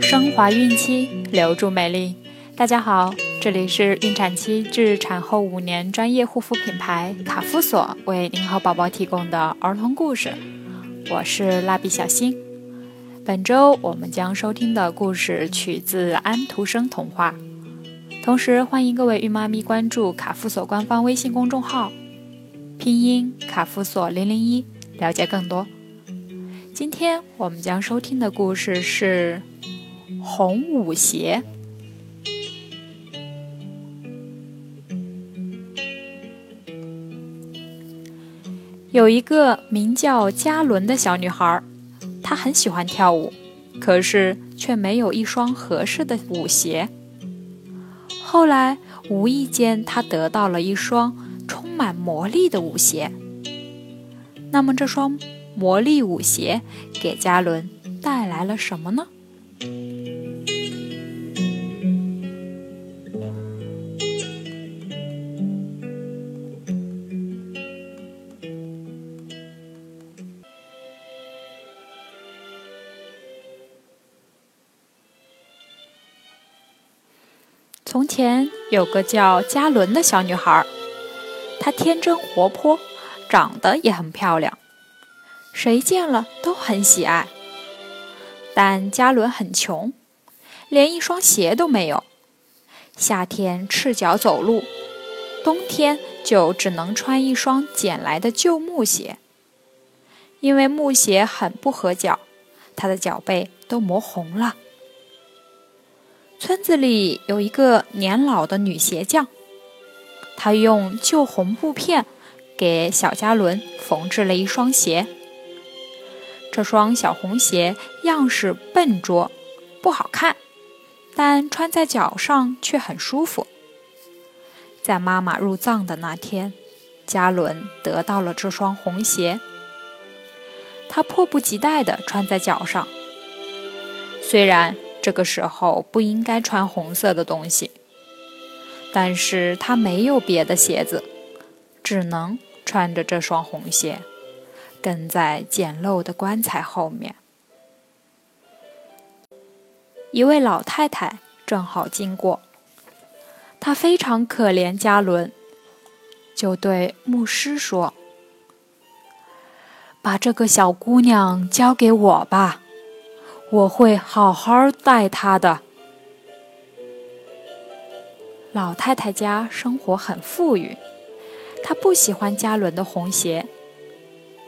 升华孕期，留住美丽。大家好，这里是孕产期至产后五年专业护肤品牌卡夫索为您和宝宝提供的儿童故事。我是蜡笔小新。本周我们将收听的故事取自安徒生童话。同时，欢迎各位孕妈咪关注卡夫索官方微信公众号，拼音卡夫索零零一，了解更多。今天我们将收听的故事是《红舞鞋》。有一个名叫嘉伦的小女孩，他很喜欢跳舞，可是却没有一双合适的舞鞋。后来无意间，他得到了一双充满魔力的舞鞋。那么，这双魔力舞鞋给嘉伦带来了什么呢？从前有个叫嘉伦的小女孩，她天真活泼，长得也很漂亮，谁见了都很喜爱。但嘉伦很穷，连一双鞋都没有，夏天赤脚走路，冬天就只能穿一双捡来的旧木鞋。因为木鞋很不合脚，她的脚背都磨红了。村子里有一个年老的女鞋匠，她用旧红布片给小嘉伦缝制了一双鞋。这双小红鞋样式笨拙，不好看，但穿在脚上却很舒服。在妈妈入葬的那天，嘉伦得到了这双红鞋，他迫不及待地穿在脚上，虽然。这个时候不应该穿红色的东西，但是他没有别的鞋子，只能穿着这双红鞋，跟在简陋的棺材后面。一位老太太正好经过，她非常可怜嘉伦，就对牧师说：“把这个小姑娘交给我吧。”我会好好待他的。老太太家生活很富裕，她不喜欢嘉伦的红鞋，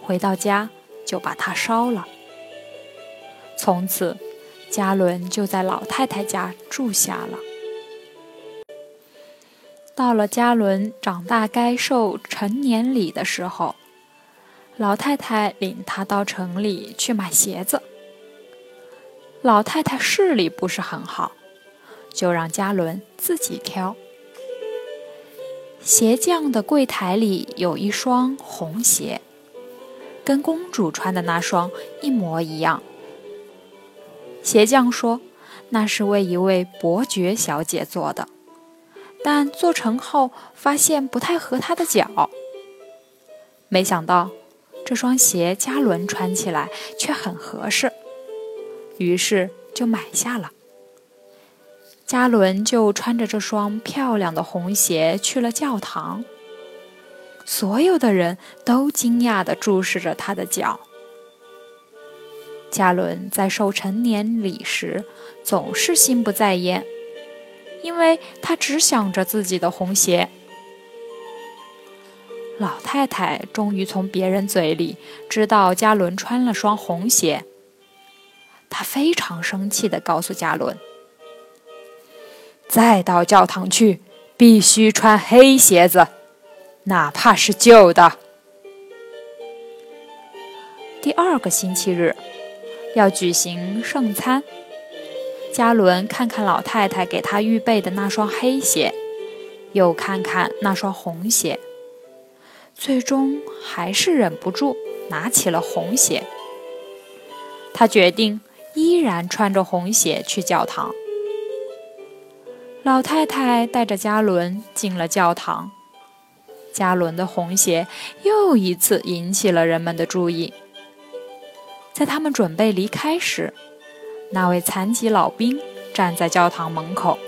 回到家就把它烧了。从此，嘉伦就在老太太家住下了。到了嘉伦长大该受成年礼的时候，老太太领他到城里去买鞋子。老太太视力不是很好，就让嘉伦自己挑。鞋匠的柜台里有一双红鞋，跟公主穿的那双一模一样。鞋匠说那是为一位伯爵小姐做的，但做成后发现不太合她的脚。没想到这双鞋嘉伦穿起来却很合适。于是就买下了。嘉伦就穿着这双漂亮的红鞋去了教堂。所有的人都惊讶地注视着他的脚。嘉伦在受成年礼时总是心不在焉，因为他只想着自己的红鞋。老太太终于从别人嘴里知道嘉伦穿了双红鞋。他非常生气地告诉嘉伦：“再到教堂去，必须穿黑鞋子，哪怕是旧的。”第二个星期日要举行圣餐，嘉伦看看老太太给他预备的那双黑鞋，又看看那双红鞋，最终还是忍不住拿起了红鞋。他决定。依然穿着红鞋去教堂。老太太带着加伦进了教堂，加伦的红鞋又一次引起了人们的注意。在他们准备离开时，那位残疾老兵站在教堂门口，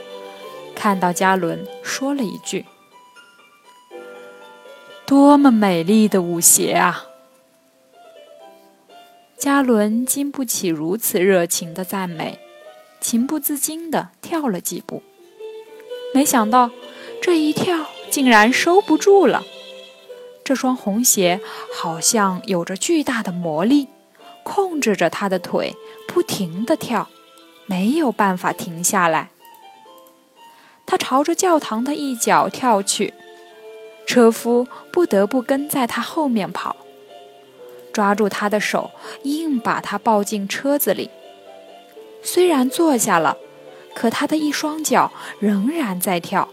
看到加伦，说了一句：“多么美丽的舞鞋啊！”加伦经不起如此热情的赞美，情不自禁地跳了几步。没想到，这一跳竟然收不住了。这双红鞋好像有着巨大的魔力，控制着他的腿不停地跳，没有办法停下来。他朝着教堂的一角跳去，车夫不得不跟在他后面跑。抓住他的手，硬把他抱进车子里。虽然坐下了，可他的一双脚仍然在跳，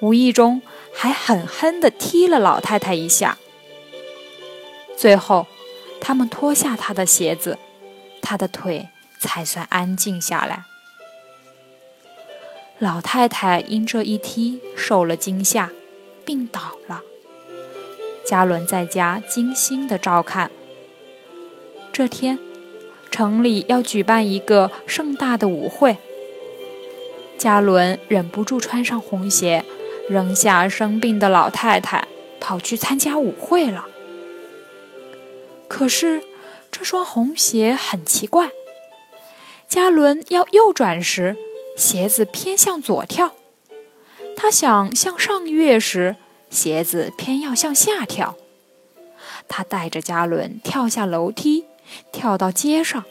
无意中还狠狠地踢了老太太一下。最后，他们脱下他的鞋子，他的腿才算安静下来。老太太因这一踢受了惊吓，病倒了。嘉伦在家精心的照看。这天，城里要举办一个盛大的舞会。加伦忍不住穿上红鞋，扔下生病的老太太，跑去参加舞会了。可是，这双红鞋很奇怪。加伦要右转时，鞋子偏向左跳；他想向上跃时，鞋子偏要向下跳，他带着加伦跳下楼梯，跳到街上，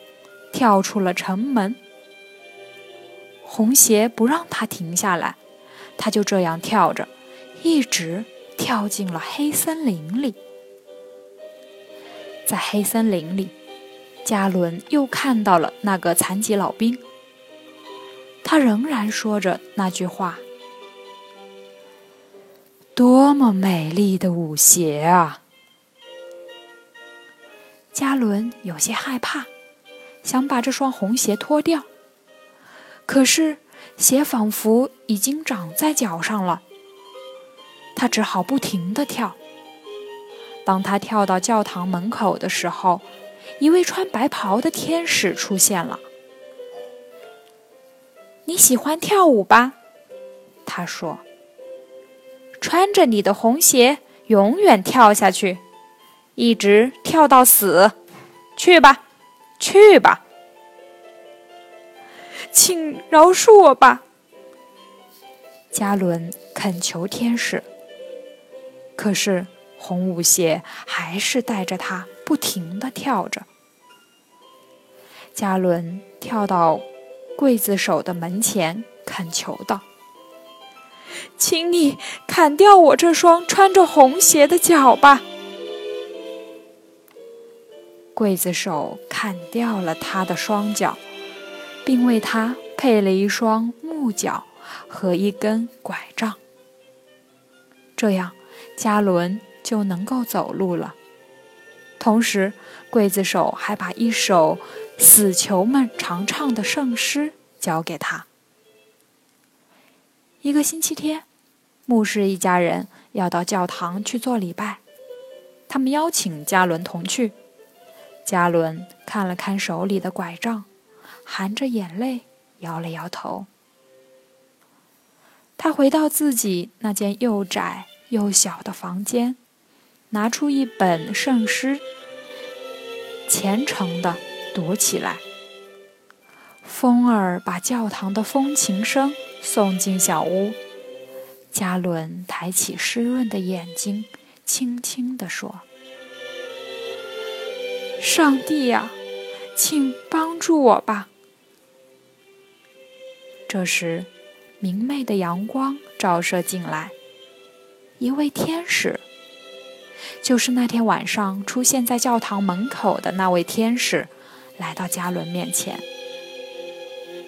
跳出了城门。红鞋不让他停下来，他就这样跳着，一直跳进了黑森林里。在黑森林里，加伦又看到了那个残疾老兵，他仍然说着那句话。多么美丽的舞鞋啊！加伦有些害怕，想把这双红鞋脱掉，可是鞋仿佛已经长在脚上了。他只好不停地跳。当他跳到教堂门口的时候，一位穿白袍的天使出现了。“你喜欢跳舞吧？”他说。穿着你的红鞋，永远跳下去，一直跳到死。去吧，去吧，请饶恕我吧。加伦恳求天使，可是红舞鞋还是带着他不停的跳着。加伦跳到刽子手的门前，恳求道。请你砍掉我这双穿着红鞋的脚吧！刽子手砍掉了他的双脚，并为他配了一双木脚和一根拐杖。这样，加伦就能够走路了。同时，刽子手还把一首死囚们常唱的圣诗交给他。一个星期天，牧师一家人要到教堂去做礼拜，他们邀请加伦同去。加伦看了看手里的拐杖，含着眼泪摇了摇头。他回到自己那间又窄又小的房间，拿出一本圣诗，虔诚地读起来。风儿把教堂的风琴声。送进小屋，加伦抬起湿润的眼睛，轻轻地说：“上帝呀，请帮助我吧。”这时，明媚的阳光照射进来，一位天使，就是那天晚上出现在教堂门口的那位天使，来到加伦面前。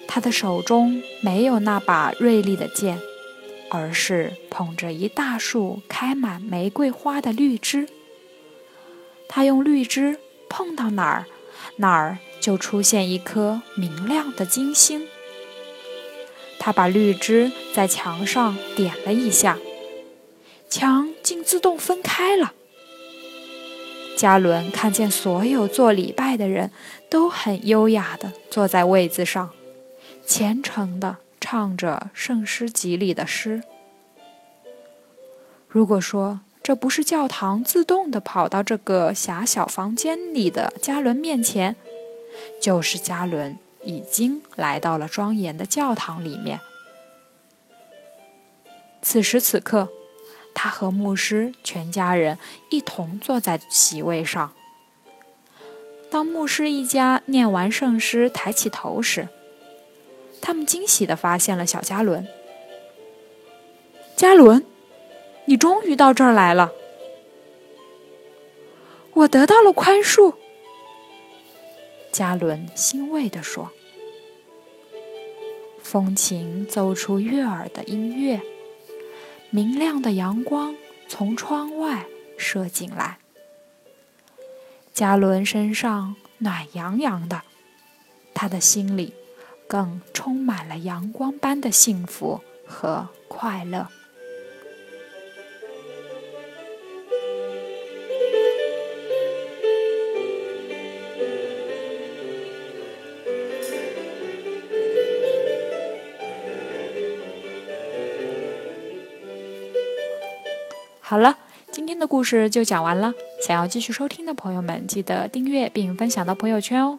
他的手中没有那把锐利的剑，而是捧着一大束开满玫瑰花的绿枝。他用绿枝碰到哪儿，哪儿就出现一颗明亮的金星。他把绿枝在墙上点了一下，墙竟自动分开了。加伦看见所有做礼拜的人都很优雅地坐在位子上，虔诚地唱着圣诗集里的诗。如果说这不是教堂自动地跑到这个狭小房间里的加伦面前，就是加伦已经来到了庄严的教堂里面。此时此刻。他和牧师全家人一同坐在席位上。当牧师一家念完圣诗，抬起头时，他们惊喜地发现了小加伦。加伦，你终于到这儿来了！我得到了宽恕。加伦欣慰地说。风琴奏出悦耳的音乐。明亮的阳光从窗外射进来，加伦身上暖洋洋的，他的心里更充满了阳光般的幸福和快乐。好了，今天的故事就讲完了。想要继续收听的朋友们，记得订阅并分享到朋友圈哦。